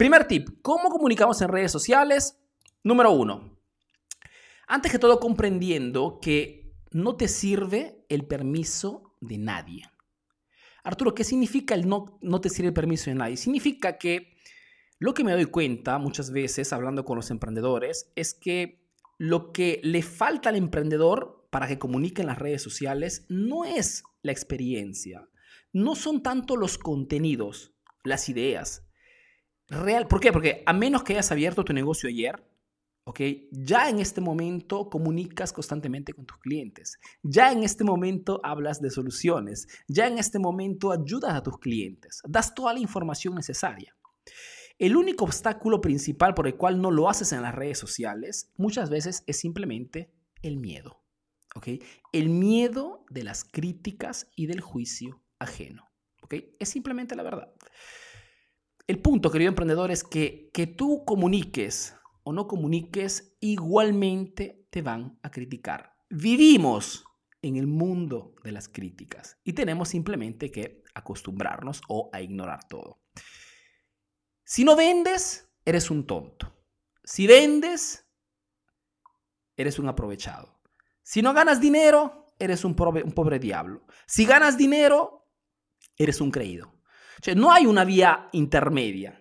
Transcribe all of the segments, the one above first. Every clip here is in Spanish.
Primer tip, ¿cómo comunicamos en redes sociales? Número uno, antes que todo comprendiendo que no te sirve el permiso de nadie. Arturo, ¿qué significa el no, no te sirve el permiso de nadie? Significa que lo que me doy cuenta muchas veces hablando con los emprendedores es que lo que le falta al emprendedor para que comunique en las redes sociales no es la experiencia, no son tanto los contenidos, las ideas. Real, ¿Por qué? Porque a menos que hayas abierto tu negocio ayer, ¿ok? Ya en este momento comunicas constantemente con tus clientes. Ya en este momento hablas de soluciones. Ya en este momento ayudas a tus clientes. Das toda la información necesaria. El único obstáculo principal por el cual no lo haces en las redes sociales muchas veces es simplemente el miedo. ¿ok? El miedo de las críticas y del juicio ajeno. ¿ok? Es simplemente la verdad. El punto, querido emprendedor, es que que tú comuniques o no comuniques, igualmente te van a criticar. Vivimos en el mundo de las críticas y tenemos simplemente que acostumbrarnos o a ignorar todo. Si no vendes, eres un tonto. Si vendes, eres un aprovechado. Si no ganas dinero, eres un pobre, un pobre diablo. Si ganas dinero, eres un creído. No hay una vía intermedia.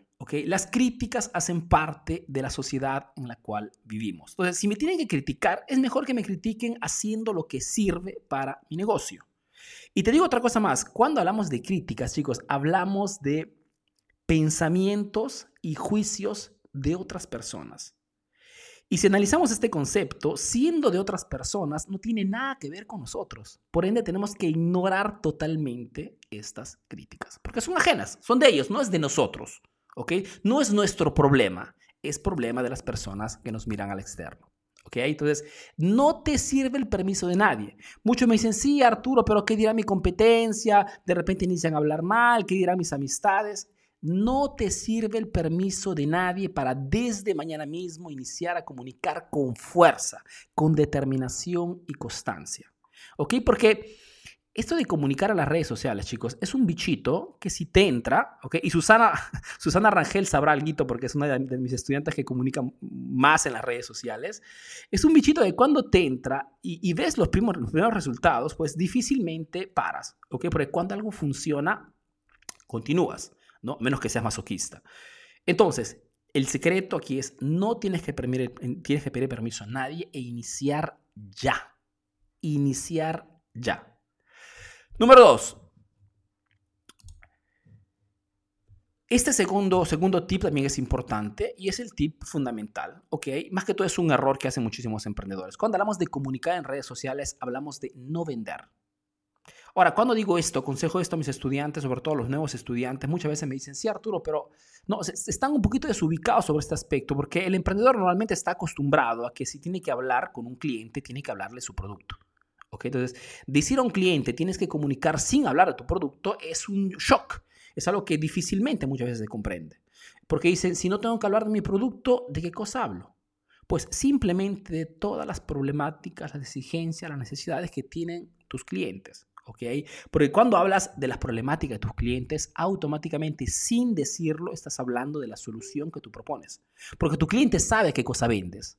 Las críticas hacen parte de la sociedad en la cual vivimos. Entonces, si me tienen que criticar, es mejor que me critiquen haciendo lo que sirve para mi negocio. Y te digo otra cosa más, cuando hablamos de críticas, chicos, hablamos de pensamientos y juicios de otras personas. Y si analizamos este concepto, siendo de otras personas, no tiene nada que ver con nosotros. Por ende, tenemos que ignorar totalmente estas críticas, porque son ajenas, son de ellos, no es de nosotros. ¿ok? No es nuestro problema, es problema de las personas que nos miran al externo. ¿Ok? Entonces, no te sirve el permiso de nadie. Muchos me dicen, sí, Arturo, pero ¿qué dirá mi competencia? De repente inician a hablar mal, ¿qué dirán mis amistades? No te sirve el permiso de nadie para desde mañana mismo iniciar a comunicar con fuerza, con determinación y constancia. ¿Ok? Porque esto de comunicar a las redes sociales, chicos, es un bichito que si te entra, ¿ok? Y Susana, Susana Rangel sabrá algo porque es una de, mis estudiantes que comunica más en las redes sociales. Es un bichito de cuando te entra y, ves los primeros, los primeros resultados, pues difícilmente paras, ¿ok? Porque cuando algo funciona, continúas, ¿no? Menos que seas masoquista. Entonces, el secreto aquí es no tienes que, pedir, tienes que pedir permiso a nadie e iniciar ya. Iniciar ya. Número dos. Este segundo, segundo tip también es importante y es el tip fundamental, ¿ok? Más que todo es un error que hacen muchísimos emprendedores. Cuando hablamos de comunicar en redes sociales, hablamos de no vender. Ahora, cuando digo esto, aconsejo esto a mis estudiantes, sobre todo a los nuevos estudiantes, muchas veces me dicen, sí, Arturo, pero no, están un poquito desubicados sobre este aspecto, porque el emprendedor normalmente está acostumbrado a que si tiene que hablar con un cliente, tiene que hablarle su producto. Entonces, decir a un cliente tienes que comunicar sin hablar de tu producto es un shock. Es algo que difícilmente muchas veces se comprende. Porque dicen, si no tengo que hablar de mi producto, ¿de qué cosa hablo? Pues simplemente de todas las problemáticas, las exigencias, las necesidades que tienen tus clientes. ¿Ok? Porque cuando hablas de las problemáticas de tus clientes, automáticamente, sin decirlo, estás hablando de la solución que tú propones. Porque tu cliente sabe qué cosa vendes.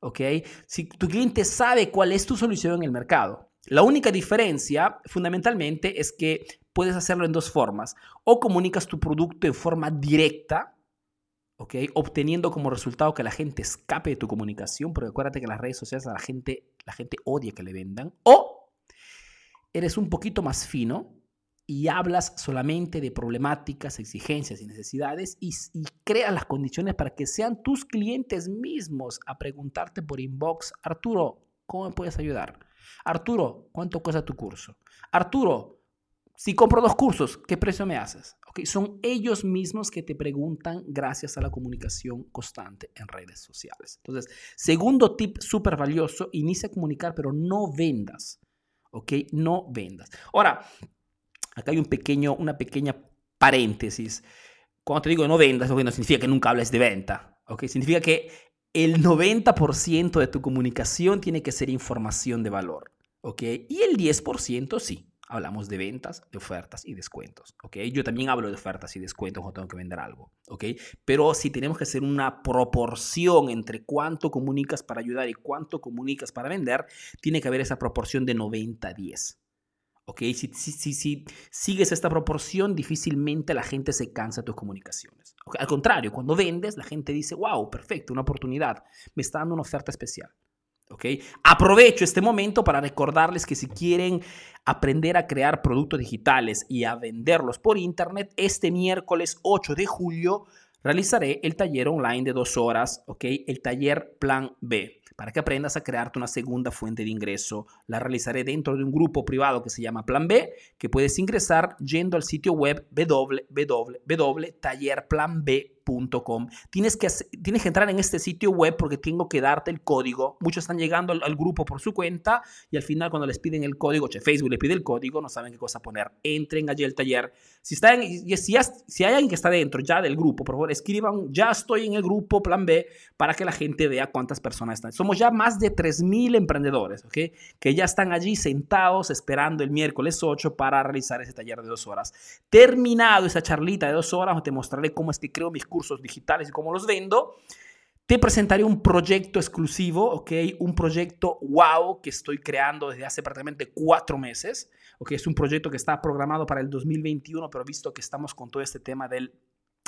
¿ok? Si tu cliente sabe cuál es tu solución en el mercado. La única diferencia, fundamentalmente, es que puedes hacerlo en dos formas. O comunicas tu producto en forma directa, ¿ok? Obteniendo como resultado que la gente escape de tu comunicación, porque acuérdate que las redes sociales la gente, la gente odia que le vendan. O eres un poquito más fino y hablas solamente de problemáticas, exigencias y necesidades y, creas las condiciones para que sean tus clientes mismos a preguntarte por inbox, Arturo, ¿cómo me puedes ayudar? Arturo, ¿cuánto cuesta tu curso? Arturo, si compro dos cursos, ¿qué precio me haces? Son ellos mismos que te preguntan gracias a la comunicación constante en redes sociales. Entonces, segundo tip súper valioso, inicia a comunicar, pero no vendas. ¿Ok? No vendas. Ahora, Acá hay un pequeño, una pequeña paréntesis. Cuando te digo no vendas, no significa que nunca hables de venta. ¿ok? Significa que el 90% de tu comunicación tiene que ser información de valor. ¿ok? Y el 10% sí. Hablamos de ventas, de ofertas y descuentos, ¿ok? Yo también hablo de ofertas y descuentos cuando tengo que vender algo, ¿ok? Pero si tenemos que hacer una proporción entre cuánto comunicas para ayudar y cuánto comunicas para vender, tiene que haber esa proporción de 90-10. ¿Ok? Si, si, si, sigues esta proporción, difícilmente la gente se cansa de tus comunicaciones. Al contrario, cuando vendes, la gente dice, wow, perfecto, una oportunidad, me está dando una oferta especial. Aprovecho este momento para recordarles que si quieren aprender a crear productos digitales y a venderlos por internet, este miércoles 8 de julio realizaré el taller online de dos horas, ¿ok? El taller Plan B para que aprendas a crearte una segunda fuente de ingreso. La realizaré dentro de un grupo privado que se llama Plan B, que puedes ingresar yendo al sitio web www.tallerplanb.com Tienes que, tienes que entrar en este sitio web porque tengo que darte el código. Muchos están llegando al, grupo por su cuenta y al final cuando les piden el código, che, Facebook les pide el código, no saben qué cosa poner. Entren allí al taller. Si, están, si, si hay alguien que está dentro ya del grupo, por favor, escriban, ya estoy en el grupo Plan B para que la gente vea cuántas personas están. Somos ya más de 3.000 emprendedores, ¿ok? Que ya están allí sentados esperando el miércoles 8 para realizar ese taller de dos horas. Terminado esa charlita de dos horas, te mostraré cómo es que creo mis cursos digitales y cómo los vendo, te presentaré un proyecto exclusivo, ¿ok? Un proyecto wow que estoy creando desde hace prácticamente cuatro meses, ¿ok? Es un proyecto que está programado para el 2021, pero visto que estamos con todo este tema del,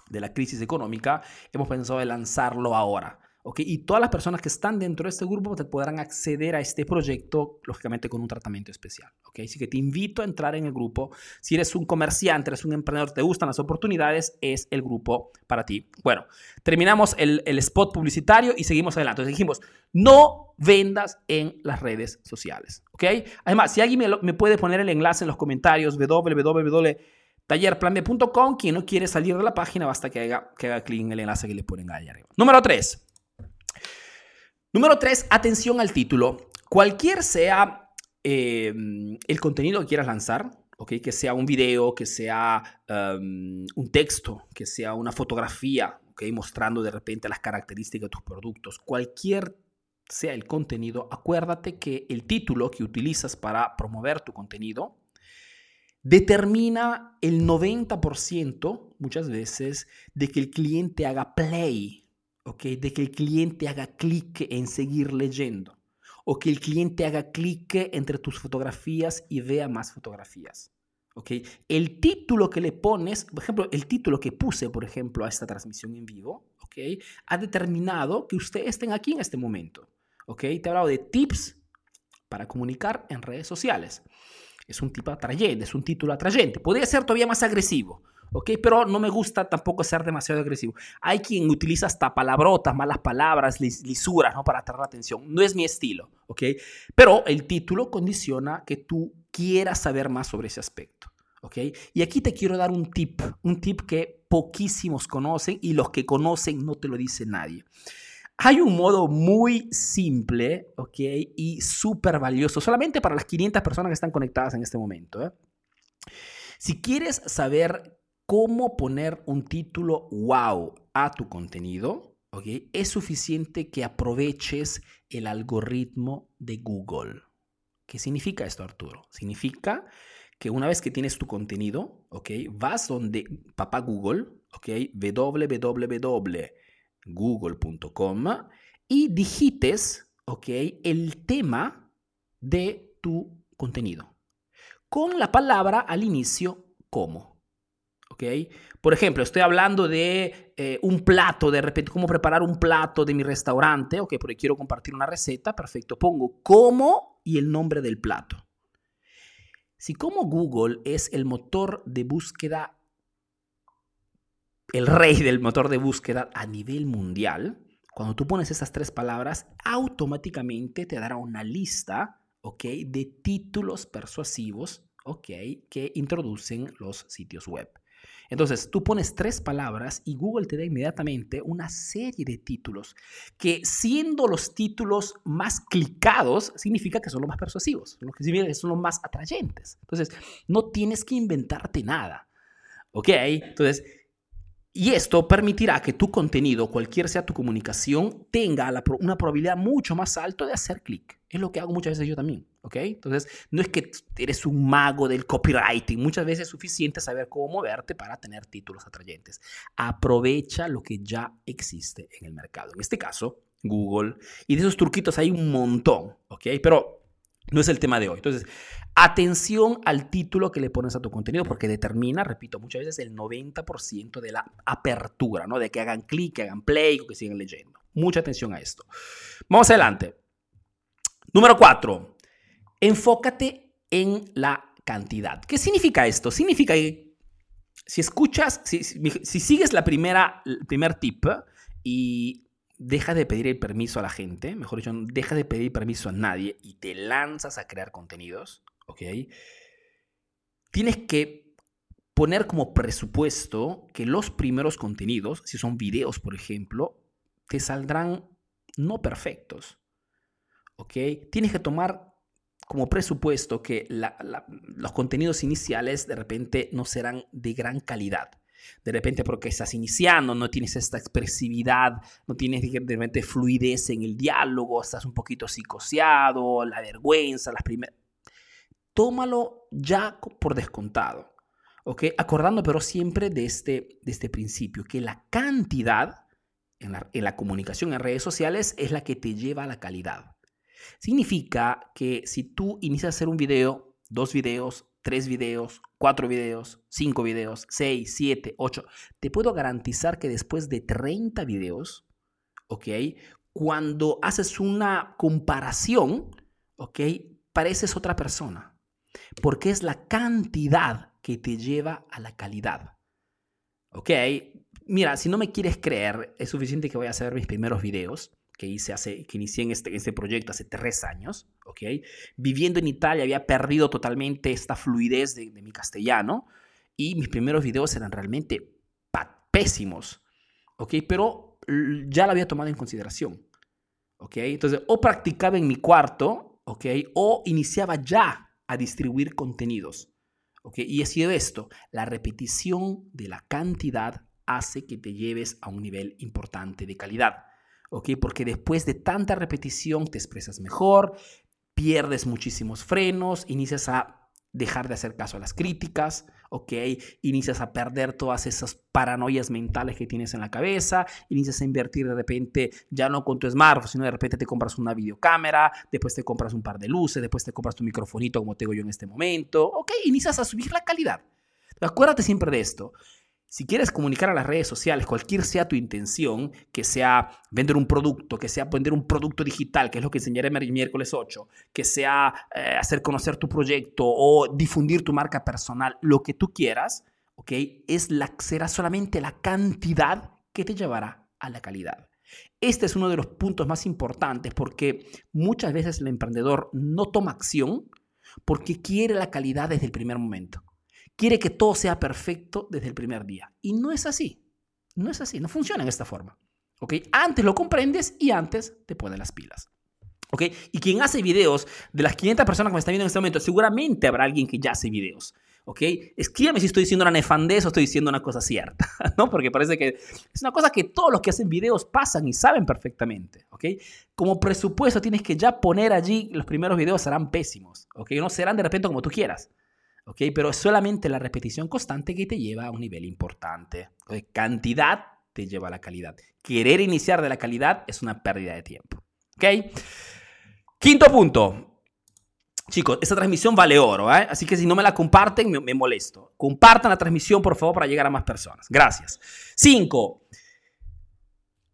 de la crisis económica, hemos pensado en lanzarlo ahora. Y todas las personas que están dentro de este grupo te podrán acceder a este proyecto, lógicamente con un tratamiento especial, ¿ok? Así que te invito a entrar en el grupo. Si eres un comerciante, eres un emprendedor, te gustan las oportunidades, es el grupo para ti. Bueno, terminamos el, spot publicitario y seguimos adelante. Entonces dijimos, no vendas en las redes sociales, ¿ok? Además, si alguien me, me puede poner el enlace en los comentarios, www.tallerplanb.com, quien no quiere salir de la página, basta que haga, que haga clic en el enlace que le ponen ahí arriba. Número 3. Número tres, atención al título. Cualquier sea em, el contenido que quieras lanzar, que sea un video, que sea em, un texto, que sea una fotografía, ¿okay? mostrando de repente las características de tus productos, cualquier sea el contenido, acuérdate que el título que utilizas para promover tu contenido determina el 90% muchas veces de que el cliente haga play de que el cliente haga clic en seguir leyendo o que el cliente haga clic entre tus fotografías y vea más fotografías. ¿okay? El título que le pones, por ejemplo, el título que puse, por ejemplo, a esta transmisión en vivo, ¿okay? ha determinado que ustedes estén aquí en este momento. ¿okay? Te he hablado de tips para comunicar en redes sociales. Es un tipo atrayente, es un título atrayente. Podría ser todavía más agresivo. ¿Ok? Pero no me gusta tampoco ser demasiado agresivo. Hay quien utiliza hasta palabrotas, malas palabras, lisuras, ¿no? Para atraer la atención. No es mi estilo, ¿ok? Pero el título condiciona que tú quieras saber más sobre ese aspecto. ¿ok? Y aquí te quiero dar un tip, un tip que poquísimos conocen y los que conocen no te lo dice nadie. Hay un modo muy simple, ¿ok? Y súper valioso, solamente para las 500 personas que están conectadas en este momento. ¿eh? Si quieres saber cómo poner un título wow a tu contenido, es suficiente que aproveches el algoritmo de Google. ¿Qué significa esto, Arturo? Significa que una vez que tienes tu contenido, vas donde papá Google, ¿okay? www.google.com y digites el tema de tu contenido con la palabra al inicio como. Por ejemplo, estoy hablando de eh, un plato, de repente, cómo preparar un plato de mi restaurante, ¿ok? Porque quiero compartir una receta, perfecto. Pongo cómo y el nombre del plato. Si como Google es el motor de búsqueda, el rey del motor de búsqueda a nivel mundial, cuando tú pones esas tres palabras, automáticamente te dará una lista, ¿ok? De títulos persuasivos, ¿ok? Que introducen los sitios web. Entonces, tú pones tres palabras y Google te da inmediatamente una serie de títulos que siendo los títulos más clicados, significa que son los más persuasivos, son los más atrayentes. Entonces, no tienes que inventarte nada. ¿Ok? Entonces, y esto permitirá que tu contenido, cualquier sea tu comunicación, tenga una probabilidad mucho más alta de hacer clic. Es lo que hago muchas veces yo también, ¿ok? Entonces, no es que eres un mago del copywriting, muchas veces es suficiente saber cómo moverte para tener títulos atrayentes. Aprovecha lo que ya existe en el mercado. En este caso, Google. Y de esos truquitos hay un montón, ¿ok? Pero no es el tema de hoy. Entonces, atención al título que le pones a tu contenido porque determina, repito, muchas veces el 90% de la apertura, ¿no? De que hagan clic, que hagan play o que sigan leyendo. Mucha atención a esto. Vamos adelante. Número cuatro, enfócate en la cantidad. ¿Qué significa esto? Significa que si escuchas, si, sigues la primera, el primer tip y deja de pedir el permiso a la gente, mejor dicho, deja de pedir permiso a nadie y te lanzas a crear contenidos, ¿ok? Tienes que poner como presupuesto que los primeros contenidos, si son videos, por ejemplo, te saldrán no perfectos. ¿Ok? Tienes que tomar como presupuesto que los contenidos iniciales de repente no serán de gran calidad. De repente porque estás iniciando, no tienes esta expresividad, no tienes de repente fluidez en el diálogo, estás un poquito psicoseado, la vergüenza, las primeras... Tómalo ya por descontado, ¿ok? Acordando pero siempre de este, de este principio, que la cantidad en la, en la comunicación en redes sociales es la que te lleva a la calidad. Significa que si tú inicias a hacer un video, dos videos, tres videos, cuatro videos, cinco videos, seis, siete, ocho, te puedo garantizar que después de 30 videos, ¿ok? Cuando haces una comparación, ¿ok? Pareces otra persona. Porque es la cantidad que te lleva a la calidad. ¿Ok? Mira, si no me quieres creer, es suficiente que voy a hacer mis primeros videos que hice hace, que inicié en este, este proyecto hace tres años, ¿ok? Viviendo en Italia había perdido totalmente esta fluidez de, mi castellano y mis primeros videos eran realmente pésimos, ¿ok? Pero ya lo había tomado en consideración, ¿ok? Entonces, o practicaba en mi cuarto, ¿ok? O iniciaba ya a distribuir contenidos, ¿ok? Y ha sido esto, la repetición de la cantidad hace que te lleves a un nivel importante de calidad. Porque después de tanta repetición te expresas mejor, pierdes muchísimos frenos, inicias a dejar de hacer caso a las críticas, ¿ok? Inicias a perder todas esas paranoias mentales que tienes en la cabeza, inicias a invertir de repente ya no con tu smartphone, sino de repente te compras una videocámara, después te compras un par de luces, después te compras tu microfonito como tengo yo en este momento, ¿ok? Inicias a subir la calidad. Acuérdate siempre de esto. Si quieres comunicar a las redes sociales, cualquier sea tu intención, que sea vender un producto, que sea vender un producto digital, que es lo que enseñaré miércoles 8, que sea eh, hacer conocer tu proyecto o difundir tu marca personal, lo que tú quieras. Es la, será solamente la cantidad que te llevará a la calidad. Este es uno de los puntos más importantes porque muchas veces el emprendedor no toma acción porque quiere la calidad desde el primer momento quiere que todo sea perfecto desde el primer día. Y no es así. No es así. No funciona en esta forma. ¿Ok? Antes lo comprendes y antes te pones las pilas. ¿Ok? Y quien hace videos, de las 500 personas que me están viendo en este momento, seguramente habrá alguien que ya hace videos. ¿Ok? Escríbeme si estoy diciendo una nefandez o estoy diciendo una cosa cierta, ¿no? Porque parece que es una cosa que todos los que hacen videos pasan y saben perfectamente, ¿ok? Como presupuesto tienes que ya poner allí, los primeros videos serán pésimos, ¿ok? No serán de repente como tú quieras. ¿Ok? Pero es solamente la repetición constante que te lleva a un nivel importante. Cantidad te lleva a la calidad. Querer iniciar de la calidad es una pérdida de tiempo, ¿ok? Quinto punto. Chicos, esta transmisión vale oro, ¿eh? así que si no me la comparten, me, me molesto. Compartan la transmisión, por favor, para llegar a más personas. Gracias. Cinco.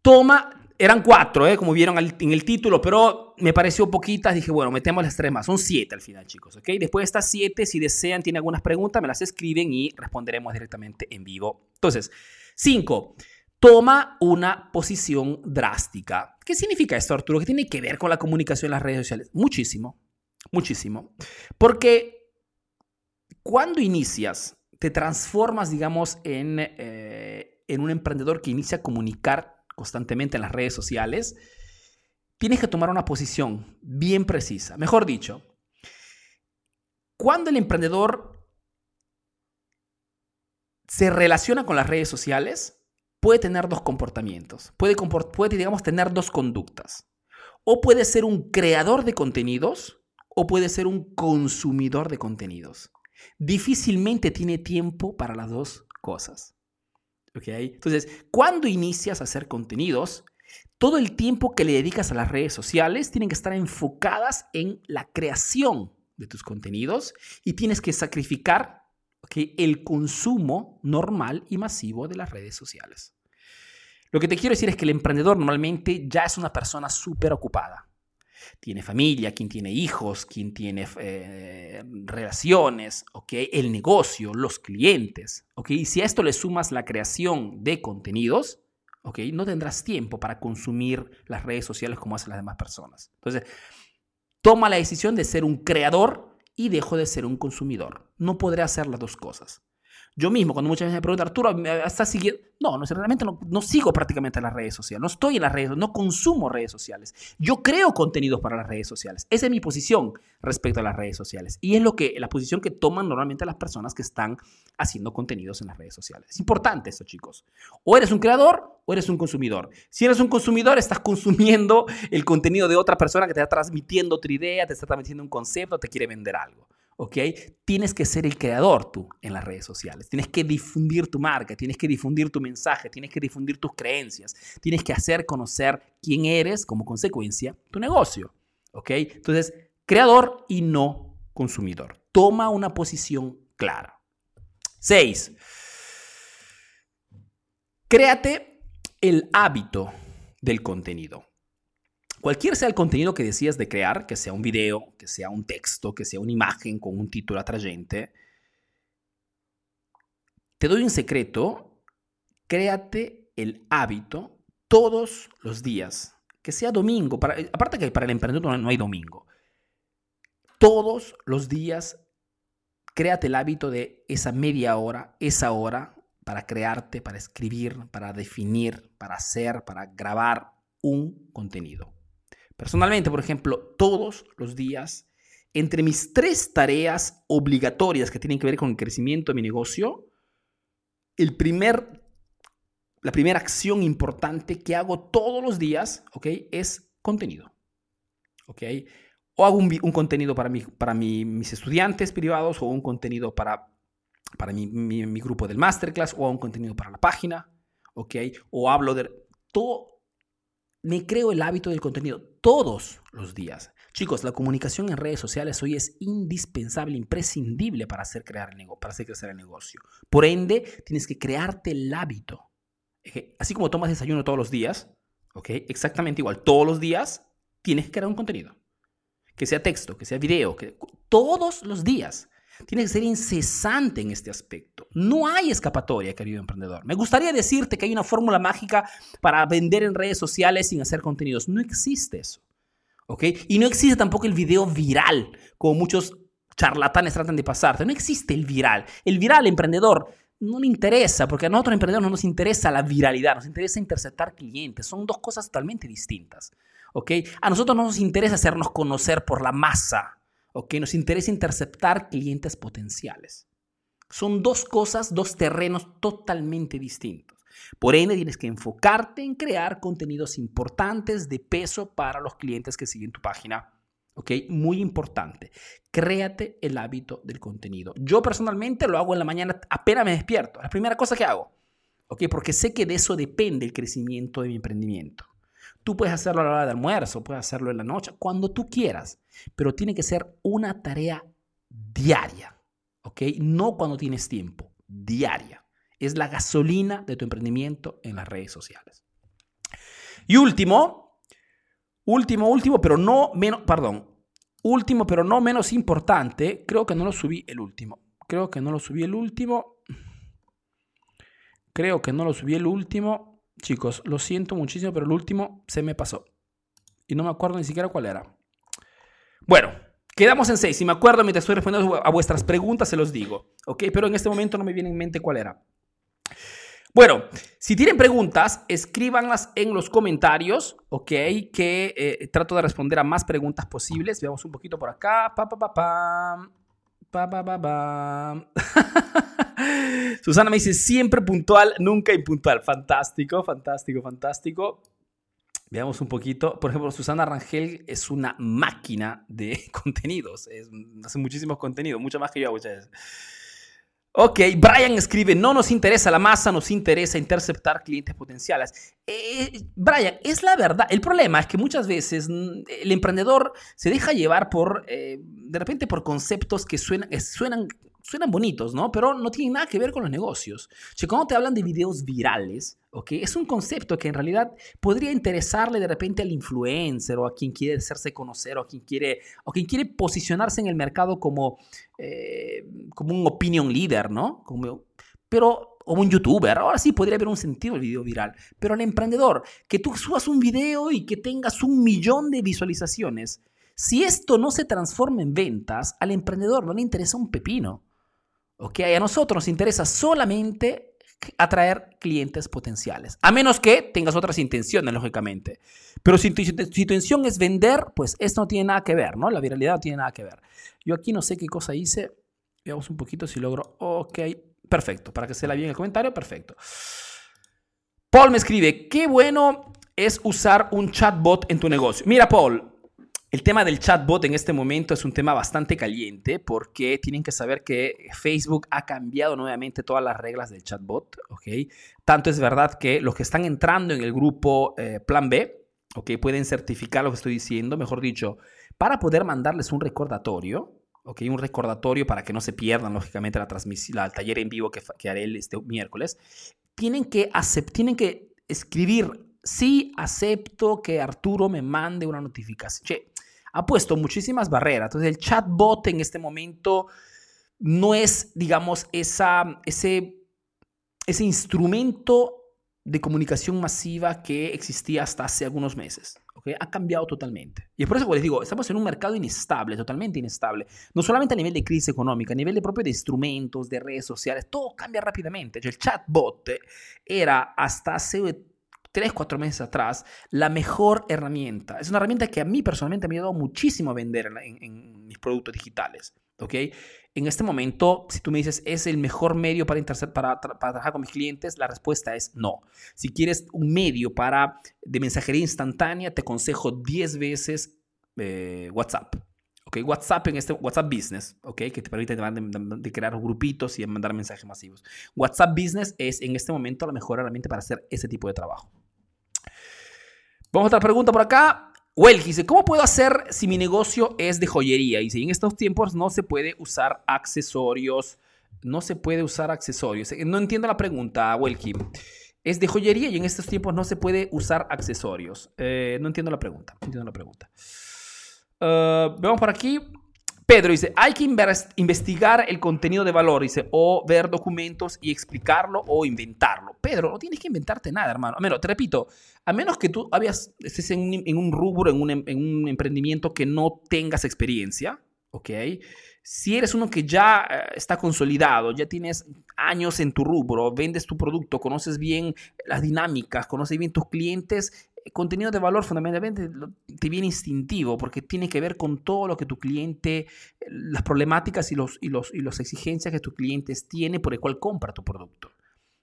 Toma eran cuatro, ¿eh? como vieron en el título, pero me pareció poquitas. Dije, bueno, metemos las tres más. Son siete al final, chicos. ¿ok? Después de estas siete, si desean, tienen algunas preguntas, me las escriben y responderemos directamente en vivo. Entonces, cinco. Toma una posición drástica. ¿Qué significa esto, Arturo? ¿Qué tiene que ver con la comunicación en las redes sociales? Muchísimo, muchísimo. Porque cuando inicias, te transformas, digamos, en, eh, en un emprendedor que inicia a comunicar constantemente en las redes sociales, tienes que tomar una posición bien precisa. Mejor dicho, cuando el emprendedor se relaciona con las redes sociales, puede tener dos comportamientos, puede, puede digamos, tener dos conductas. O puede ser un creador de contenidos o puede ser un consumidor de contenidos. Difícilmente tiene tiempo para las dos cosas. Entonces, cuando inicias a hacer contenidos, todo el tiempo que le dedicas a las redes sociales tienen que estar enfocadas en la creación de tus contenidos y tienes que sacrificar el consumo normal y masivo de las redes sociales. Lo que te quiero decir es que el emprendedor normalmente ya es una persona súper ocupada. Tiene familia, quien tiene hijos, quien tiene eh, relaciones, el negocio, los clientes. Y si a esto le sumas la creación de contenidos, no tendrás tiempo para consumir las redes sociales como hacen las demás personas. Entonces, toma la decisión de ser un creador y dejo de ser un consumidor. No podré hacer las dos cosas. Yo mismo, cuando muchas veces me preguntan, Arturo, ¿estás siguiendo? No, no realmente no, no, sigo prácticamente las redes sociales, no estoy en las redes, no consumo redes sociales. Yo creo contenidos para las redes sociales. Esa es mi posición respecto a las redes sociales. Y es lo que, la posición que toman normalmente las personas que están haciendo contenidos en las redes sociales. Es importante eso, chicos. O eres un creador o eres un consumidor. Si eres un consumidor, estás consumiendo el contenido de otra persona que te está transmitiendo otra idea, te está transmitiendo un concepto, te quiere vender algo. ¿Ok? Tienes que ser el creador tú en las redes sociales. Tienes que difundir tu marca, tienes que difundir tu mensaje, tienes que difundir tus creencias, tienes que hacer conocer quién eres como consecuencia tu negocio, ¿ok? Entonces, creador y no consumidor. Toma una posición clara. Seis. Créate el hábito del contenido. Cualquier sea el contenido que decidas de crear, que sea un video, que sea un texto, que sea una imagen con un título atrayente, te doy un secreto, créate el hábito todos los días, que sea domingo, para, aparte que para el emprendedor no hay domingo, todos los días créate el hábito de esa media hora, esa hora, para crearte, para escribir, para definir, para hacer, para grabar un contenido. Personalmente, por ejemplo, todos los días, entre mis tres tareas obligatorias que tienen que ver con el crecimiento de mi negocio, el primer, la primera acción importante que hago todos los días, ¿ok? Es contenido, ¿ok? O hago un, contenido para, mi, para mis estudiantes privados, o un contenido para, para mi, mi, grupo del masterclass, o un contenido para la página, ¿ok? O hablo de todo, me creo el hábito del contenido todos los días. Chicos, la comunicación en redes sociales hoy es indispensable, imprescindible para hacer, crear para hacer crecer el negocio. Por ende, tienes que crearte el hábito. Así como tomas desayuno todos los días, ¿ok? Exactamente igual, todos los días tienes que crear un contenido. Que sea texto, que sea video, que, todos los días. Tienes que ser incesante en este aspecto. No hay escapatoria, querido emprendedor. Me gustaría decirte que hay una fórmula mágica para vender en redes sociales sin hacer contenidos. No existe eso. ¿Ok? Y no existe tampoco el video viral, como muchos charlatanes tratan de pasarte. No existe el viral. El viral emprendedor no le interesa, porque a nosotros emprendedores no nos interesa la viralidad, nos interesa interceptar clientes. Son dos cosas totalmente distintas. ¿Ok? A nosotros no nos interesa hacernos conocer por la masa. ¿Ok? Nos interesa interceptar clientes potenciales. Son dos cosas, dos terrenos totalmente distintos. Por ende, tienes que enfocarte en crear contenidos importantes de peso para los clientes que siguen tu página. ¿Ok? Muy importante. Créate el hábito del contenido. Yo personalmente lo hago en la mañana apenas me despierto. La primera cosa que hago. ¿Ok? Porque sé que de eso depende el crecimiento de mi emprendimiento. Tú puedes hacerlo a la hora de almuerzo, puedes hacerlo en la noche, cuando tú quieras, pero tiene que ser una tarea diaria, ¿ok? No cuando tienes tiempo, diaria. Es la gasolina de tu emprendimiento en las redes sociales. Y último, último, último, pero no menos, perdón, último, pero no menos importante, creo que no lo subí el último. Creo que no lo subí el último. Creo que no lo subí el último. Chicos, lo siento muchísimo, pero el último se me pasó. Y no me acuerdo ni siquiera cuál era. Bueno, quedamos en seis. Si me acuerdo mientras estoy respondiendo a vuestras preguntas, se los digo. ¿Ok? Pero en este momento no me viene en mente cuál era. Bueno, si tienen preguntas, escríbanlas en los comentarios, ¿ok? Que eh, trato de responder a más preguntas posibles. Veamos un poquito por acá. Pa, pa, pa, pa. Pa, pa, pa, pa. Susana me dice, siempre puntual, nunca impuntual. Fantástico, fantástico, fantástico. Veamos un poquito. Por ejemplo, Susana Rangel es una máquina de contenidos. hace muchísimos contenidos, mucho más que yo muchas veces. Ok, Brian escribe, no nos interesa la masa, nos interesa interceptar clientes potenciales. Eh, Brian, es la verdad. El problema es que muchas veces mm, el emprendedor se deja llevar por, eh, de repente, por conceptos que suenan, suenan suenan bonitos, ¿no? Pero no tienen nada que ver con los negocios. O cuando te hablan de videos virales, ¿ok? Es un concepto que en realidad podría interesarle de repente al influencer o a quien quiere hacerse conocer o a quien quiere, o quien quiere posicionarse en el mercado como, eh, como un opinion leader, ¿no? Como, pero o un youtuber, ahora sí podría haber un sentido el video viral, pero al emprendedor, que tú subas un video y que tengas un millón de visualizaciones, si esto no se transforma en ventas, al emprendedor no le interesa un pepino. ¿Ok? A nosotros nos interesa solamente atraer clientes potenciales. A menos que tengas otras intenciones, lógicamente. Pero si tu, intención es vender, pues esto no tiene nada que ver, ¿no? La viralidad no tiene nada que ver. Yo aquí no sé qué cosa hice. Veamos un poquito si logro. Ok, perfecto. Para que se la bien el comentario, perfecto. Paul me escribe, qué bueno es usar un chatbot en tu negocio. Mira, Paul, el tema del chatbot en este momento es un tema bastante caliente porque tienen que saber que Facebook ha cambiado nuevamente todas las reglas del chatbot, ¿ok? Tanto es verdad que los que están entrando en el grupo eh, Plan B, ¿ok? Pueden certificar lo que estoy diciendo, mejor dicho, para poder mandarles un recordatorio, ¿ok? Un recordatorio para que no se pierdan, lógicamente, la transmisión, el taller en vivo que, haré este miércoles. Tienen que, tienen que escribir sí acepto que Arturo me mande una notificación. Che, ha puesto muchísimas barreras. Entonces el chatbot en este momento no es, digamos, esa, ese, ese instrumento de comunicación masiva que existía hasta hace algunos meses. ¿okay? Ha cambiado totalmente. Y es por eso que les digo, estamos en un mercado inestable, totalmente inestable. No solamente a nivel de crisis económica, a nivel de propio de instrumentos, de redes sociales, todo cambia rápidamente. El chatbot era hasta hace tres, cuatro meses atrás, la mejor herramienta. Es una herramienta que a mí personalmente me ha ayudado muchísimo a vender en, mis productos digitales. ¿ok? En este momento, si tú me dices, ¿es el mejor medio para, para, para, trabajar con mis clientes? La respuesta es no. Si quieres un medio para, de mensajería instantánea, te aconsejo 10 veces eh, WhatsApp. ¿Ok? WhatsApp en este WhatsApp Business, ¿ok? Que te permite crear grupitos y mandar mensajes masivos. WhatsApp Business es en este momento la mejor herramienta para hacer ese tipo de trabajo. Vamos a otra pregunta por acá. Well dice, ¿cómo puedo hacer si mi negocio es de joyería? Si en estos tiempos no se puede usar accesorios, no se puede usar accesorios. No entiendo la pregunta, Welky. Es de joyería y en estos tiempos no se puede usar accesorios. Eh, no entiendo la pregunta. No entiendo la pregunta. Vamos por aquí. Pedro dice, hay que investigar el contenido de valor, dice, o ver documentos y explicarlo o inventarlo. Pedro, no tienes que inventarte nada, hermano. A menos, te repito, a menos que tú estés en un, rubro, en un, en un, emprendimiento que no tengas experiencia, ¿ok? Si eres uno que ya eh, está consolidado, ya tienes años en tu rubro, vendes tu producto, conoces bien las dinámicas, conoces bien tus clientes, contenido de valor fundamentalmente te viene instintivo porque tiene que ver con todo lo que tu cliente, las problemáticas y, los, y, los, y las exigencias que tus clientes tiene por el cual compra tu producto.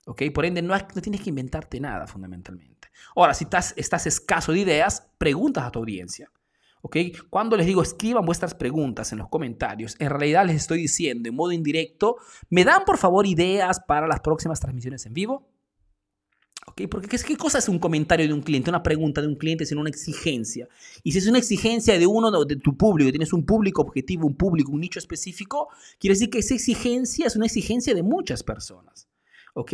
¿Ok? Por ende, no, no tienes que inventarte nada fundamentalmente. Ahora, si estás, estás escaso de ideas, preguntas a tu audiencia. ¿Ok? Cuando les digo escriban vuestras preguntas en los comentarios, en realidad les estoy diciendo en modo indirecto, ¿me dan por favor ideas para las próximas transmisiones en vivo? Porque ¿qué, ¿qué, cosa es un comentario de un cliente, una pregunta de un cliente, sino una exigencia? Y si es una exigencia de uno de tu público, tienes un público objetivo, un público, un nicho específico, quiere decir que esa exigencia es una exigencia de muchas personas. ¿ok?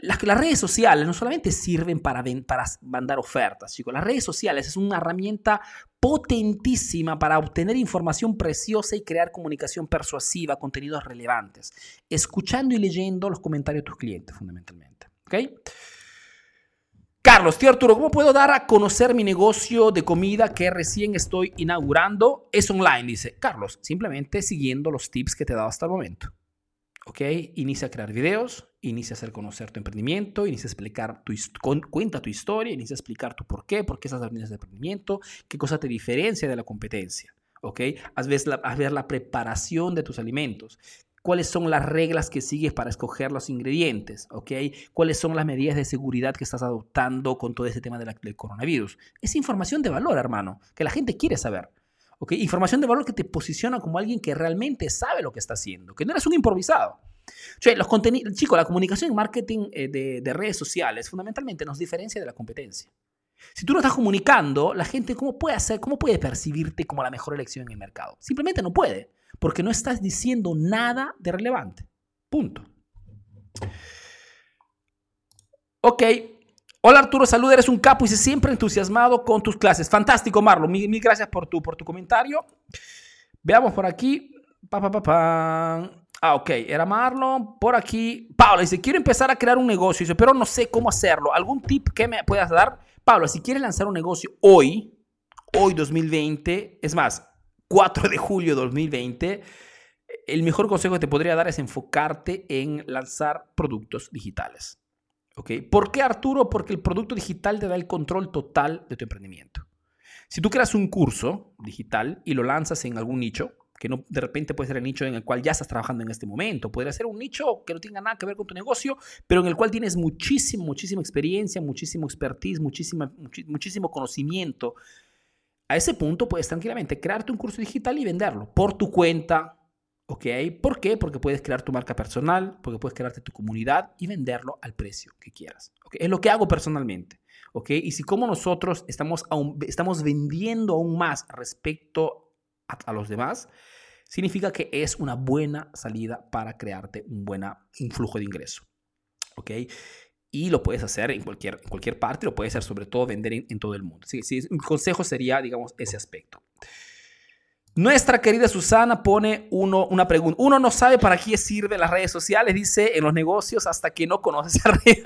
Las, las redes sociales no solamente sirven para, para mandar ofertas, chicos. Las redes sociales es una herramienta potentísima para obtener información preciosa y crear comunicación persuasiva, contenidos relevantes, escuchando y leyendo los comentarios de tus clientes, fundamentalmente. ¿ok? Carlos, tío Arturo, ¿cómo puedo dar a conocer mi negocio de comida que recién estoy inaugurando? Es online, dice Carlos, simplemente siguiendo los tips que te he dado hasta el momento. ¿Ok? Inicia a crear videos, inicia a hacer conocer tu emprendimiento, inicia a explicar tu cuenta tu historia, inicia a explicar tu por qué, por qué estás abriendo ese emprendimiento, qué cosa te diferencia de la competencia. ¿Ok? Haz haz ver la preparación de tus alimentos cuáles son las reglas que sigues para escoger los ingredientes, ¿ok? Cuáles son las medidas de seguridad que estás adoptando con todo ese tema del coronavirus. Es información de valor, hermano, que la gente quiere saber. ¿ok? Información de valor que te posiciona como alguien que realmente sabe lo que está haciendo, que no eres un improvisado. los contenidos, chicos, la comunicación y marketing eh, de, de redes sociales fundamentalmente nos diferencia de la competencia. Si tú no estás comunicando, la gente cómo puede hacer, cómo puede percibirte como la mejor elección en el mercado. Simplemente no puede, porque no estás diciendo nada de relevante. Punto. Ok. Hola Arturo, salud, eres un capo y siempre entusiasmado con tus clases. Fantástico, Marlon. Mil, gracias por tu, por tu comentario. Veamos por aquí. Pa, pa, pa, Ah, ok, era Marlon. Por aquí, Pablo dice, quiero empezar a crear un negocio, pero no sé cómo hacerlo. ¿Algún tip que me puedas dar? Pablo, si quieres lanzar un negocio hoy, hoy 2020, es más, 4 de julio de 2020, el mejor consejo que te podría dar es enfocarte en lanzar productos digitales. ¿Ok? ¿Por qué Arturo? Porque el producto digital te da el control total de tu emprendimiento. Si tú creas un curso digital y lo lanzas en algún nicho, que no, de repente puede ser el nicho en el cual ya estás trabajando en este momento. Podría ser un nicho que no tenga nada que ver con tu negocio, pero en el cual tienes muchísimo, muchísima experiencia, muchísimo expertise, muchísima, muchísimo conocimiento. A ese punto puedes tranquilamente crearte un curso digital y venderlo por tu cuenta. ¿Ok? ¿Por qué? Porque puedes crear tu marca personal, porque puedes crearte tu comunidad y venderlo al precio que quieras. ¿Ok? Es lo que hago personalmente. ¿Ok? Y si como nosotros estamos, estamos vendiendo aún más respecto a, los demás, significa que es una buena salida para crearte un buen influjo de ingreso. ¿Ok? Y lo puedes hacer en cualquier, cualquier parte, lo puedes hacer sobre todo vender en, todo el mundo. Sí, sí, un consejo sería, digamos, ese aspecto. Nuestra querida Susana pone uno, una pregunta. Uno no sabe para qué sirven las redes sociales, dice, en los negocios hasta que no conoces a Rey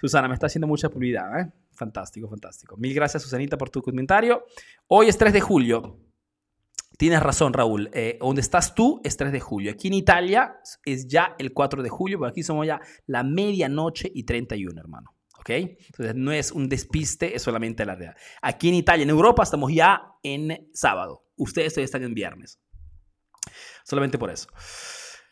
Susana, me está haciendo mucha publicidad. ¿eh? Fantástico, fantástico. Mil gracias, Susanita, por tu comentario. Hoy es 3 de julio. Tienes razón, Raúl. Eh, estás tú es 3 de julio. Aquí en Italia es ya el 4 de julio, pero aquí somos ya la medianoche y 31, hermano. ¿Ok? Entonces no es un despiste, es solamente la realidad. Aquí en Italia, en Europa, estamos ya en sábado. Ustedes todavía están en viernes. Solamente por eso.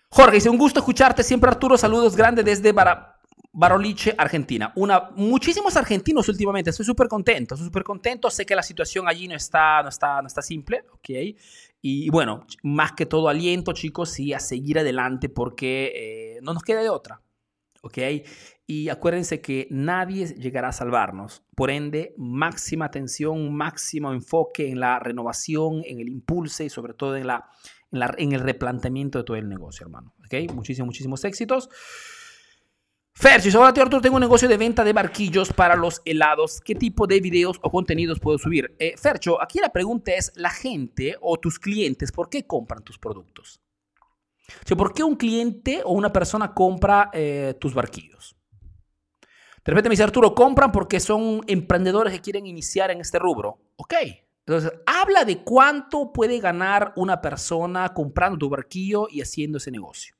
Jorge dice, un gusto escucharte siempre, Arturo. Saludos grandes desde Bar Baroliche, Argentina. Una, muchísimos argentinos últimamente. Estoy súper contento, estoy súper contento. Sé que la situación allí no está, no está, no está simple, ¿ok? Y bueno, más que todo aliento, chicos, y a seguir adelante porque eh, no nos queda de otra, ¿ok? Y acuérdense que nadie llegará a salvarnos. Por ende, máxima atención, máximo enfoque en la renovación, en el impulso y sobre todo en, la, en, la, en el replanteamiento de todo el negocio, hermano. ¿Ok? Muchísimos, muchísimos éxitos. Ferchi, hola tío Arturo, tengo un negocio de venta de barquillos para los helados. ¿Qué tipo de videos o contenidos puedo subir? Eh, Fercho, aquí la pregunta es, la gente o tus clientes, ¿por qué compran tus productos? ¿Por qué un cliente o una persona compra eh, tus barquillos? De repente me dice Arturo, compran porque son emprendedores que quieren iniciar en este rubro. Ok, entonces habla de cuánto puede ganar una persona comprando tu barquillo y haciendo ese negocio.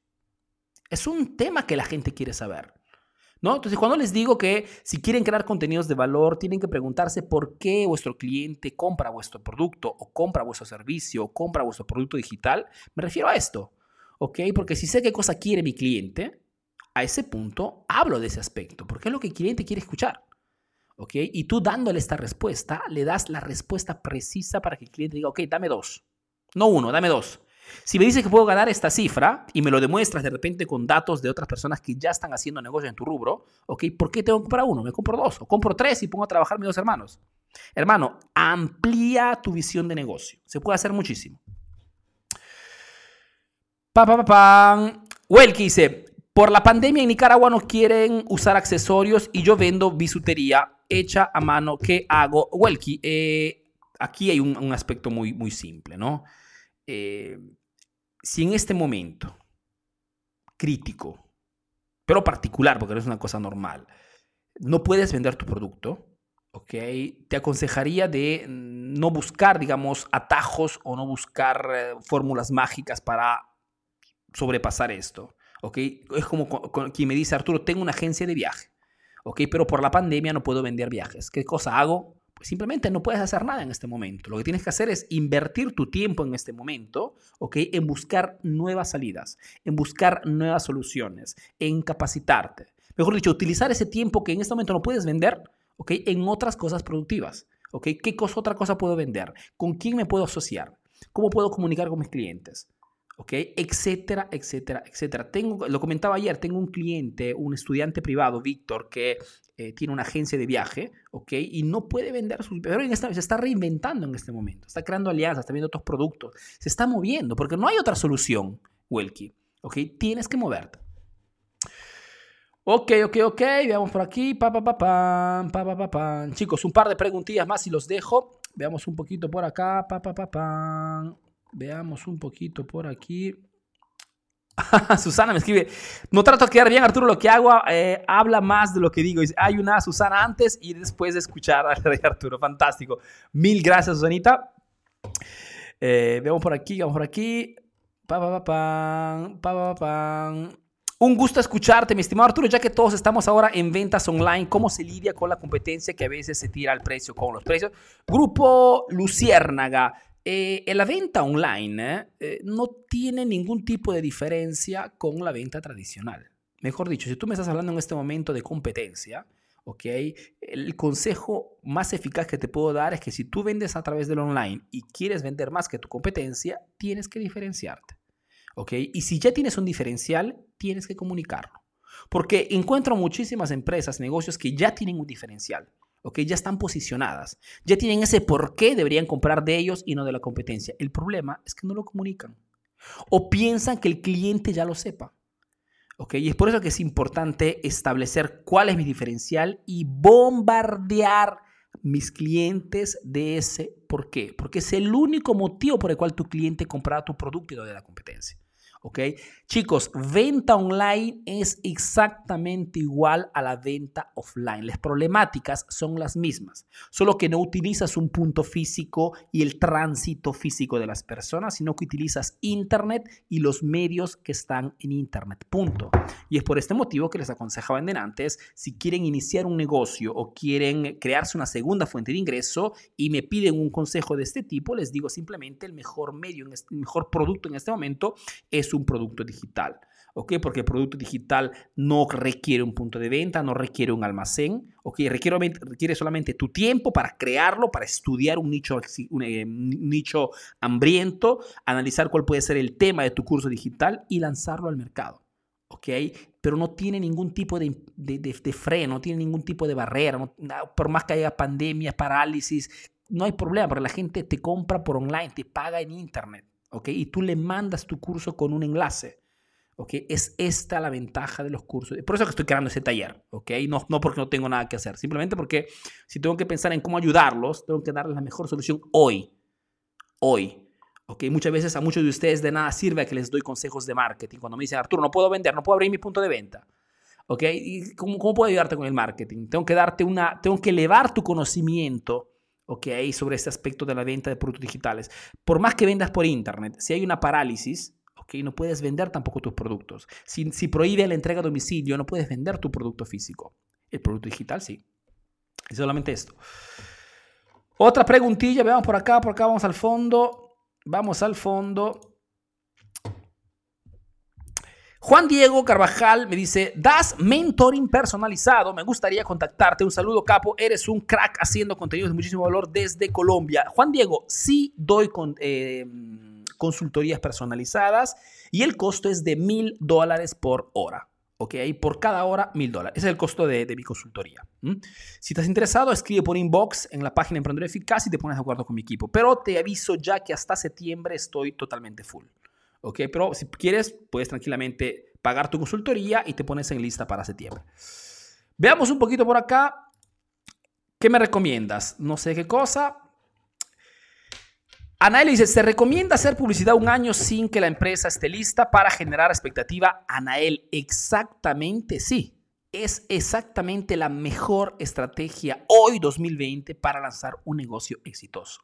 Es un tema que la gente quiere saber. ¿No? Entonces, cuando les digo que si quieren crear contenidos de valor, tienen que preguntarse por qué vuestro cliente compra vuestro producto o compra vuestro servicio o compra vuestro producto digital, me refiero a esto, ¿ok? Porque si sé qué cosa quiere mi cliente, a ese punto hablo de ese aspecto, porque es lo que el cliente quiere escuchar, ¿ok? Y tú dándole esta respuesta, le das la respuesta precisa para que el cliente diga, ok, dame dos, no uno, dame dos. Si me dices que puedo ganar esta cifra y me lo demuestras de repente con datos de otras personas que ya están haciendo negocio en tu rubro, ¿ok? ¿Por qué tengo que comprar uno? Me compro dos o compro tres y pongo a trabajar mis dos hermanos. Hermano, amplía tu visión de negocio. Se puede hacer muchísimo. Pa, pa, pa, Welky dice, por la pandemia en Nicaragua no quieren usar accesorios y yo vendo bisutería hecha a mano. ¿Qué hago? Welky, eh, aquí hay un, un, aspecto muy, muy simple, ¿no? Eh, si en este momento crítico, pero particular, porque no es una cosa normal, no puedes vender tu producto, ¿ok? Te aconsejaría de no buscar, digamos, atajos o no buscar eh, fórmulas mágicas para sobrepasar esto, ¿ok? Es como quien me dice, Arturo, tengo una agencia de viaje, ¿ok? Pero por la pandemia no puedo vender viajes. ¿Qué cosa hago? Pues simplemente no puedes hacer nada en este momento. Lo que tienes que hacer es invertir tu tiempo en este momento, ¿ok? En buscar nuevas salidas, en buscar nuevas soluciones, en capacitarte. Mejor dicho, utilizar ese tiempo que en este momento no puedes vender, ¿ok? En otras cosas productivas, ¿ok? ¿Qué cosa, otra cosa puedo vender? ¿Con quién me puedo asociar? ¿Cómo puedo comunicar con mis clientes? ¿Ok? Etcétera, etcétera, etcétera. Tengo, lo comentaba ayer, tengo un cliente, un estudiante privado, Víctor, que eh, tiene una agencia de viaje, ¿ok? Y no puede vender sus... Pero en esta, se está reinventando en este momento, está creando alianzas, está viendo otros productos, se está moviendo, porque no hay otra solución, Welky, ¿ok? Tienes que moverte. Ok, ok, ok, veamos por aquí. Pa, pa, pa, pa, pa, pa, pa, Chicos, un par de preguntillas más y los dejo. Veamos un poquito por acá. Pa, pa, pa, pa. Veamos un poquito por aquí. Susana me escribe, no trato de quedar bien, Arturo, lo que hago eh, habla más de lo que digo. Hay una Susana antes y después de escuchar a Arturo. Fantástico. Mil gracias, Susanita. Eh, veamos por aquí, vamos por aquí. Pa, pa, pa, pa, pa, Un gusto escucharte, mi estimado Arturo, ya que todos estamos ahora en ventas online. ¿Cómo se lidia con la competencia que a veces se tira al precio con los precios? Grupo Luciérnaga. Eh, la venta online eh, no tiene ningún tipo de diferencia con la venta tradicional. Mejor dicho, si tú me estás hablando en este momento de competencia, ¿ok? El consejo más eficaz que te puedo dar es que si tú vendes a través del online y quieres vender más que tu competencia, tienes que diferenciarte, ¿ok? Y si ya tienes un diferencial, tienes que comunicarlo. Porque encuentro muchísimas empresas, negocios que ya tienen un diferencial ya están posicionadas, ya tienen ese por qué deberían comprar de ellos y no de la competencia. El problema es que no lo comunican o piensan que el cliente ya lo sepa. Y es por eso que es importante establecer cuál es mi diferencial y bombardear mis clientes de ese por qué. Porque es el único motivo por el cual tu cliente comprará tu producto y no de la competencia. ¿Ok? Chicos, venta online es exactamente igual a la venta offline. Las problemáticas son las mismas, solo que no utilizas un punto físico y el tránsito físico de las personas, sino que utilizas Internet y los medios que están en Internet. Punto. Y es por este motivo que les aconsejaba en antes, si quieren iniciar un negocio o quieren crearse una segunda fuente de ingreso y me piden un consejo de este tipo, les digo simplemente el mejor medio, el mejor producto en este momento es un producto digital. ¿ok? Porque el producto digital no requiere un punto de venta, no requiere un almacén, ¿ok? Requiere, requiere solamente tu tiempo para crearlo, para estudiar un nicho, un, eh, nicho hambriento, analizar cuál puede ser el tema de tu curso digital y lanzarlo al mercado, ¿ok? Pero no tiene ningún tipo de, de, freno, no tiene ningún tipo de barrera, por más que haya pandemia, parálisis, no hay problema, porque la gente te compra por online, te paga en internet. ¿Ok? Y tú le mandas tu curso con un enlace, ¿ok? Es esta la ventaja de los cursos. Por eso que estoy creando ese taller, ¿ok? No, no porque no tengo nada que hacer, simplemente porque si tengo que pensar en cómo ayudarlos, tengo que darles la mejor solución hoy, hoy. ¿ok? Muchas veces a muchos de ustedes de nada sirve que les doy consejos de marketing. Cuando me dicen, Arturo, no puedo vender, no puedo abrir mi punto de venta. ¿Ok? ¿Y cómo, cómo puedo ayudarte con el marketing? Tengo que darte una, tengo que elevar tu conocimiento ¿ok? Sobre este aspecto de la venta de productos digitales. Por más que vendas por Internet, si hay una parálisis, ¿ok? No puedes vender tampoco tus productos. Si, si prohíbe la entrega a domicilio, no puedes vender tu producto físico. El producto digital sí. Es solamente esto. Otra preguntilla, veamos por acá, por acá, vamos al fondo. Vamos al fondo. Juan Diego Carvajal me dice, das mentoring personalizado, me gustaría contactarte. Un saludo, capo, eres un crack haciendo contenidos de muchísimo valor desde Colombia. Juan Diego, sí doy eh, consultorías personalizadas y el costo es de mil dólares por hora. ¿ok? Por cada hora, mil dólares. Ese es el costo de, mi consultoría. Si estás interesado, escribe por inbox en la página Emprendedor Eficaz y te pones de acuerdo con mi equipo. Pero te aviso ya que hasta septiembre estoy totalmente full. ¿Ok? Pero si quieres, puedes tranquilamente pagar tu consultoría y te pones en lista para septiembre. Veamos un poquito por acá. ¿Qué me recomiendas? No sé qué cosa. Anael dice, ¿se recomienda hacer publicidad un año sin que la empresa esté lista para generar expectativa? Anael, exactamente sí es exactamente la mejor estrategia hoy 2020 para lanzar un negocio exitoso.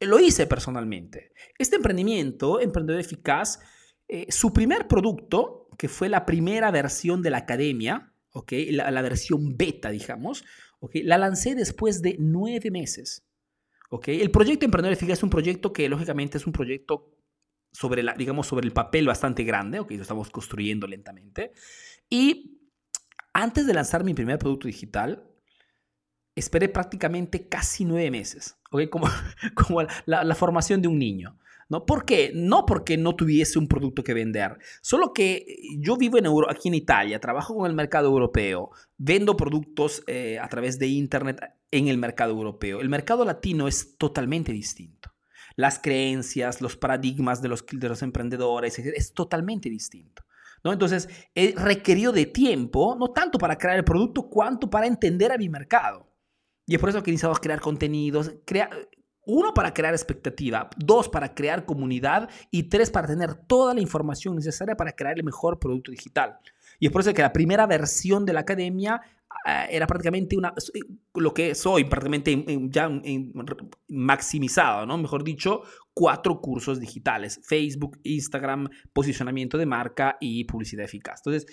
Lo hice personalmente. Este emprendimiento, Emprendedor Eficaz, eh, su primer producto, que fue la primera versión de la academia, ¿okay? la, versión beta, digamos, ¿ok? La lancé después de nueve meses. ¿ok? El proyecto Emprendedor Eficaz es un proyecto que lógicamente es un proyecto sobre, la, digamos, sobre el papel bastante grande. Lo estamos construyendo lentamente. Y antes de lanzar mi primer producto digital, esperé prácticamente casi nueve meses, ¿ok? Como, como la, la formación de un niño. ¿No? ¿Por qué? No porque no tuviese un producto que vender, solo que yo vivo en Euro, aquí en Italia, trabajo con el mercado europeo, vendo productos eh, a través de Internet en el mercado europeo. El mercado latino es totalmente distinto. Las creencias, los paradigmas de los, de los emprendedores, es totalmente distinto. ¿No? Entonces, he requerido de tiempo, no tanto para crear el producto, cuanto para entender a mi mercado. Y es por eso que he iniciado a crear contenidos, crea, uno, para crear expectativa. Dos, para crear comunidad. Y tres, para tener toda la información necesaria para crear el mejor producto digital. Y es por eso que la primera versión de la academia era prácticamente una, lo que soy, prácticamente ya maximizado, ¿no? Mejor dicho, cuatro cursos digitales. Facebook, Instagram, posicionamiento de marca y publicidad eficaz. Entonces,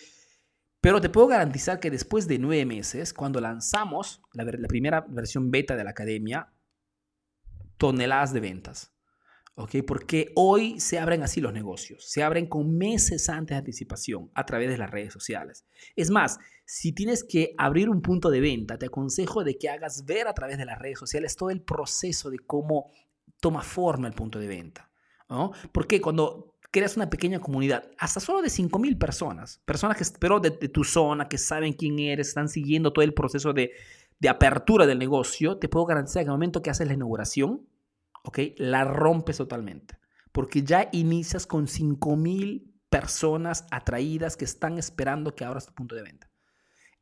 pero te puedo garantizar que después de nueve meses, cuando lanzamos la, la primera versión beta de la academia, toneladas de ventas. ¿Ok? Porque hoy se abren así los negocios, se abren con meses antes de anticipación a través de las redes sociales. Es más, si tienes que abrir un punto de venta, te aconsejo de que hagas ver a través de las redes sociales todo el proceso de cómo toma forma el punto de venta. ¿no? Porque cuando creas una pequeña comunidad, hasta solo de 5.000 personas, personas que pero de, de tu zona, que saben quién eres, están siguiendo todo el proceso de, de apertura del negocio, te puedo garantizar que el momento que haces la inauguración, ¿ok? La rompes totalmente. Porque ya inicias con 5.000 personas atraídas que están esperando que abras tu punto de venta.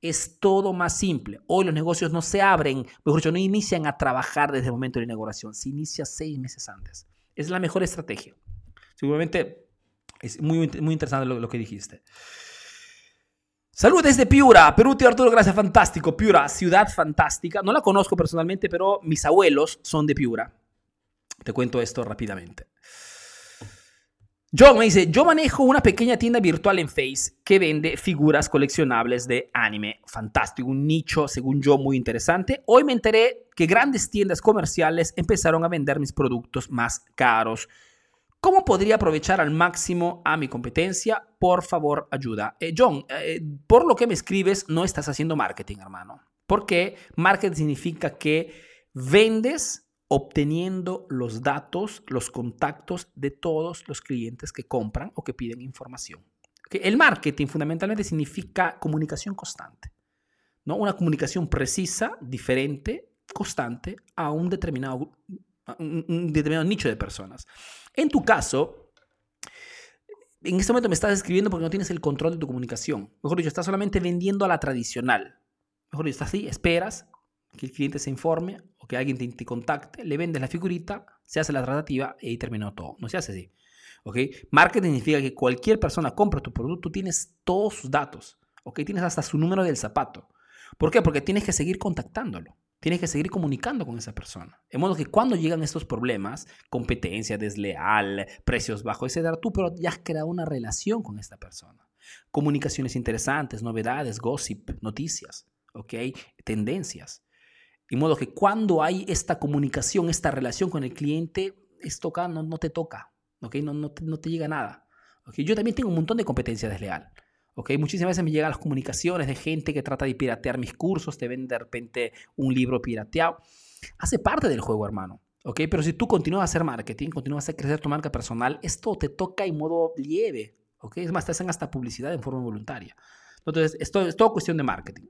Es todo más simple. Hoy los negocios no se abren, mejor dicho, no inician a trabajar desde el momento de la inauguración. Se inicia seis meses antes. Es la mejor estrategia. Seguramente es muy, muy interesante lo, que dijiste. Salud desde Piura, Perú, tío Arturo, gracias, fantástico. Piura, ciudad fantástica. No la conozco personalmente, pero mis abuelos son de Piura. Te cuento esto rápidamente. John me dice, yo manejo una pequeña tienda virtual en Face que vende figuras coleccionables de anime. Fantástico, un nicho, según yo, muy interesante. Hoy me enteré que grandes tiendas comerciales empezaron a vender mis productos más caros. ¿Cómo podría aprovechar al máximo a mi competencia? Por favor, ayuda. Eh, John, eh, por lo que me escribes, no estás haciendo marketing, hermano. Porque marketing significa que vendes obteniendo los datos, los contactos de todos los clientes que compran o que piden información. El marketing fundamentalmente significa comunicación constante. ¿no? Una comunicación precisa, diferente, constante a un determinado, un determinado nicho de personas. En tu caso, en este momento me estás escribiendo porque no tienes el control de tu comunicación. Mejor dicho, estás solamente vendiendo a la tradicional. Mejor dicho, estás así, esperas que el cliente se informe o que alguien te, contacte, le vendes la figurita, se hace la tratativa y terminó todo. No se hace así. Marketing significa que cualquier persona compra tu producto, tienes todos sus datos. ¿ok? Tienes hasta su número del zapato. ¿Por qué? Porque tienes que seguir contactándolo. Tienes que seguir comunicando con esa persona. De modo que cuando llegan estos problemas, competencia desleal, precios bajos, etc., tú pero ya has creado una relación con esta persona. Comunicaciones interesantes, novedades, gossip, noticias, ¿ok? Tendencias. De modo que cuando hay esta comunicación, esta relación con el cliente, esto no, no te toca, ¿ok? No, no, no te llega nada. ¿ok? Yo también tengo un montón de competencia desleal. Muchísimas veces me llegan las comunicaciones de gente que trata de piratear mis cursos, te ven de repente un libro pirateado. Hace parte del juego, hermano. ¿ok? Pero si tú continúas a hacer marketing, continúas a crecer tu marca personal, esto te toca en modo lieve. ¿ok? Es más, te hacen hasta publicidad en forma voluntaria. Entonces, esto es todo cuestión de marketing.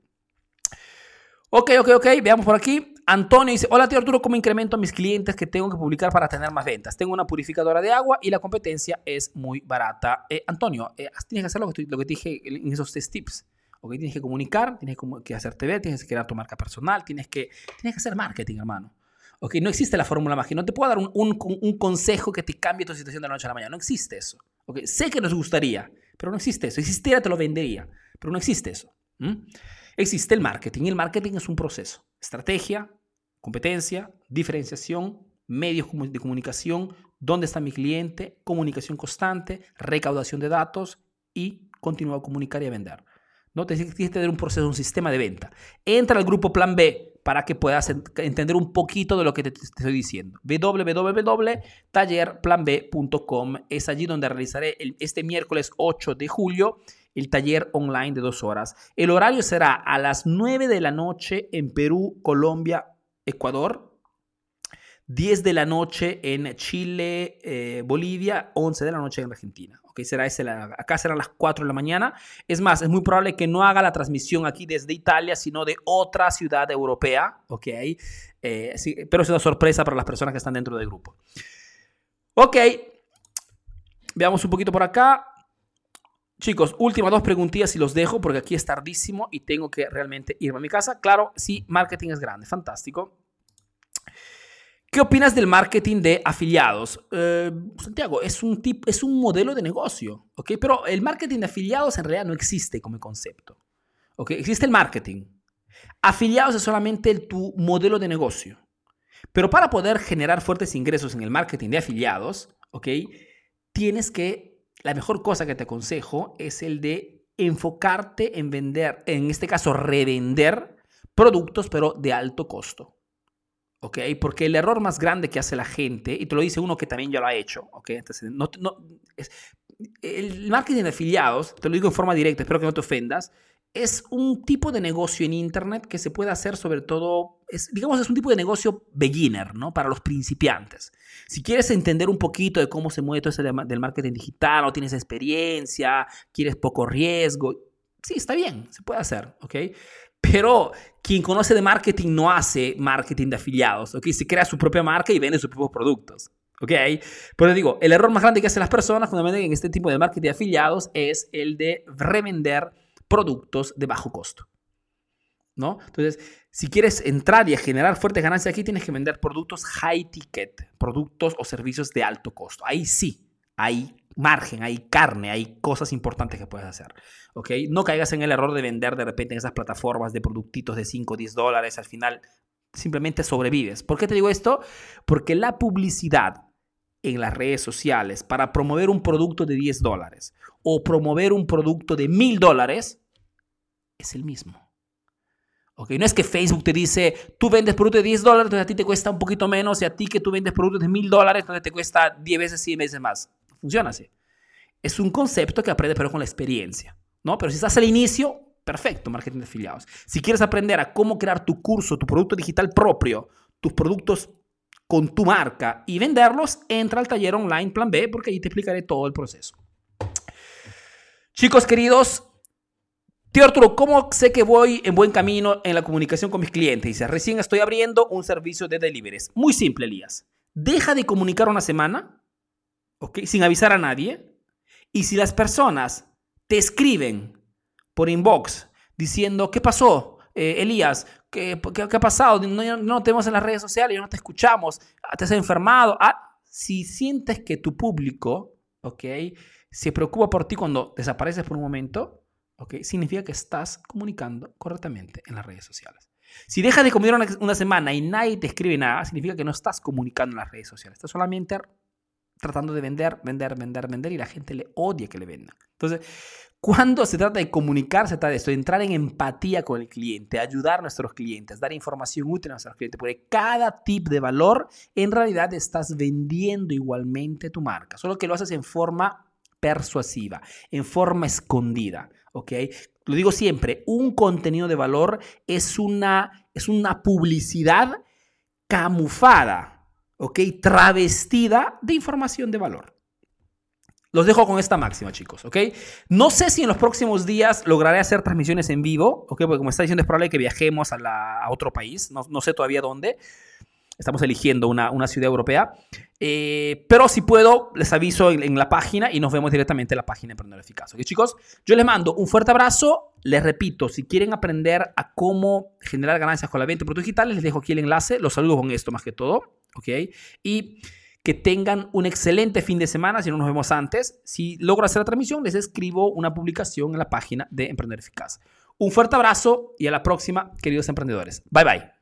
Ok, ok, ok, veamos por aquí. Antonio dice, hola tío Arturo, ¿cómo incremento a mis clientes que tengo que publicar para tener más ventas? Tengo una purificadora de agua y la competencia es muy barata. Eh, Antonio, eh, tienes que hacer lo que, lo que te dije en esos tres tips. Tienes que comunicar, tienes que hacer TV, tienes que crear tu marca personal, tienes que, tienes que hacer marketing, hermano. ¿ok? No existe la fórmula mágica. No te puedo dar un, consejo que te cambie tu situación de la noche a la mañana. No existe eso. ¿ok? Sé que nos gustaría, pero no existe eso. Existiera, te lo vendería, pero no existe eso. Existe el marketing y el marketing es un proceso. Estrategia, competencia, diferenciación, medios de comunicación, dónde está mi cliente, comunicación constante, recaudación de datos y continuar a comunicar y a vender. ¿no? Tienes que tener un proceso, un sistema de venta. Entra al grupo Plan B, para que puedas entender un poquito de lo que te, estoy diciendo. www.tallerplanb.com es allí donde realizaré este miércoles 8 de julio el taller online de dos horas. El horario será a las 9 de la noche en Perú, Colombia, Ecuador. 10 de la noche en Chile, eh, Bolivia, 11 de la noche en Argentina. Okay, será ese acá serán las 4 de la mañana. Es más, es muy probable que no haga la transmisión aquí desde Italia, sino de otra ciudad europea. Okay, eh, pero es una sorpresa para las personas que están dentro del grupo. Ok, veamos un poquito por acá. Chicos, últimas dos preguntillas y los dejo porque aquí es tardísimo y tengo que realmente irme a mi casa. Claro, sí, marketing es grande, fantástico. ¿Qué opinas del marketing de afiliados? Eh, Santiago, es un, tipo, es un modelo de negocio, ¿ok? Pero el marketing de afiliados en realidad no existe como concepto, ¿ok? Existe el marketing. Afiliados es solamente tu modelo de negocio. Pero para poder generar fuertes ingresos en el marketing de afiliados, ¿ok? Tienes que la mejor cosa que te aconsejo es el de enfocarte en vender, en este caso revender productos, pero de alto costo. ¿Ok? Porque el error más grande que hace la gente, y te lo dice uno que también ya lo ha hecho, ¿ok? Entonces, no, el marketing de afiliados, te lo digo en forma directa, espero que no te ofendas, es un tipo de negocio en Internet que se puede hacer sobre todo, digamos, es un tipo de negocio beginner, ¿no? Para los principiantes. Si quieres entender un poquito de cómo se mueve todo eso del marketing digital, no tienes experiencia, quieres poco riesgo, sí, está bien, se puede hacer, ¿ok? Pero quien conoce de marketing no hace marketing de afiliados, ¿ok? Se crea su propia marca y vende sus propios productos. ¿Ok? Pero digo, el error más grande que hacen las personas, fundamentalmente en este tipo de marketing de afiliados, es el de revender productos de bajo costo. ¿No? Entonces, si quieres entrar y generar fuertes ganancias aquí, tienes que vender productos high ticket, productos o servicios de alto costo. Ahí sí, hay margen, hay carne, hay cosas importantes que puedes hacer. ¿Ok? No caigas en el error de vender de repente en esas plataformas de productitos de 5 o 10 dólares. Al final, simplemente sobrevives. ¿Por qué te digo esto? Porque la publicidad en las redes sociales para promover un producto de 10 dólares o promover un producto de 1000 dólares es el mismo. ¿Ok? No es que Facebook te dice, tú vendes productos de 10 dólares, entonces a ti te cuesta un poquito menos y a ti que tú vendes productos de 1000 dólares, entonces te cuesta 10 veces, 100 veces más. Funciona así. Es un concepto que aprendes pero con la experiencia. ¿no? Pero si estás al inicio, perfecto, marketing de afiliados. Si quieres aprender a cómo crear tu curso, tu producto digital propio, tus productos con tu marca y venderlos, entra al taller online Plan B porque ahí te explicaré todo el proceso. Chicos queridos, tío Arturo, ¿cómo sé que voy en buen camino en la comunicación con mis clientes? Dice, recién estoy abriendo un servicio de deliveries. Muy simple, Elías. Deja de comunicar una semana, ¿ok? Sin avisar a nadie. Y si las personas te escriben por inbox diciendo, ¿qué pasó? Eh, Elías, ¿qué, qué, ha pasado? No, no, te vemos en las redes sociales, no te escuchamos, ah, te has enfermado. Ah, si sientes que tu público, ¿ok? Se preocupa por ti cuando desapareces por un momento, ¿ok? Significa que estás comunicando correctamente en las redes sociales. Si dejas de comer una, una semana y nadie te escribe nada, significa que no estás comunicando en las redes sociales. Estás solamente tratando de vender, vender, vender, vender y la gente le odia que le vendan. Entonces, cuando se trata de comunicar, se trata de entrar en empatía con el cliente, ayudar a nuestros clientes, dar información útil a nuestros clientes, porque cada tip de valor en realidad estás vendiendo igualmente tu marca, solo que lo haces en forma persuasiva, en forma escondida, ¿ok? Lo digo siempre, un contenido de valor es una, es una publicidad camufada, ¿ok? Travestida de información de valor. Los dejo con esta máxima, chicos, ¿ok? No sé si en los próximos días lograré hacer transmisiones en vivo, ¿ok? Porque como está diciendo, es probable que viajemos a, la, otro país, no, no, sé todavía dónde. Estamos eligiendo una, una ciudad europea. Eh, pero si puedo, les aviso en, la página y nos vemos directamente en la página de Emprendedor Eficaz. ¿Ok, chicos? Yo les mando un fuerte abrazo. Les repito, si quieren aprender a cómo generar ganancias con la venta de productos digitales, les dejo aquí el enlace. Los saludo con esto más que todo, ¿ok? Y que tengan un excelente fin de semana, si no nos vemos antes. Si logro hacer la transmisión, les escribo una publicación en la página de Emprender Eficaz. Un fuerte abrazo y a la próxima, queridos emprendedores. Bye bye.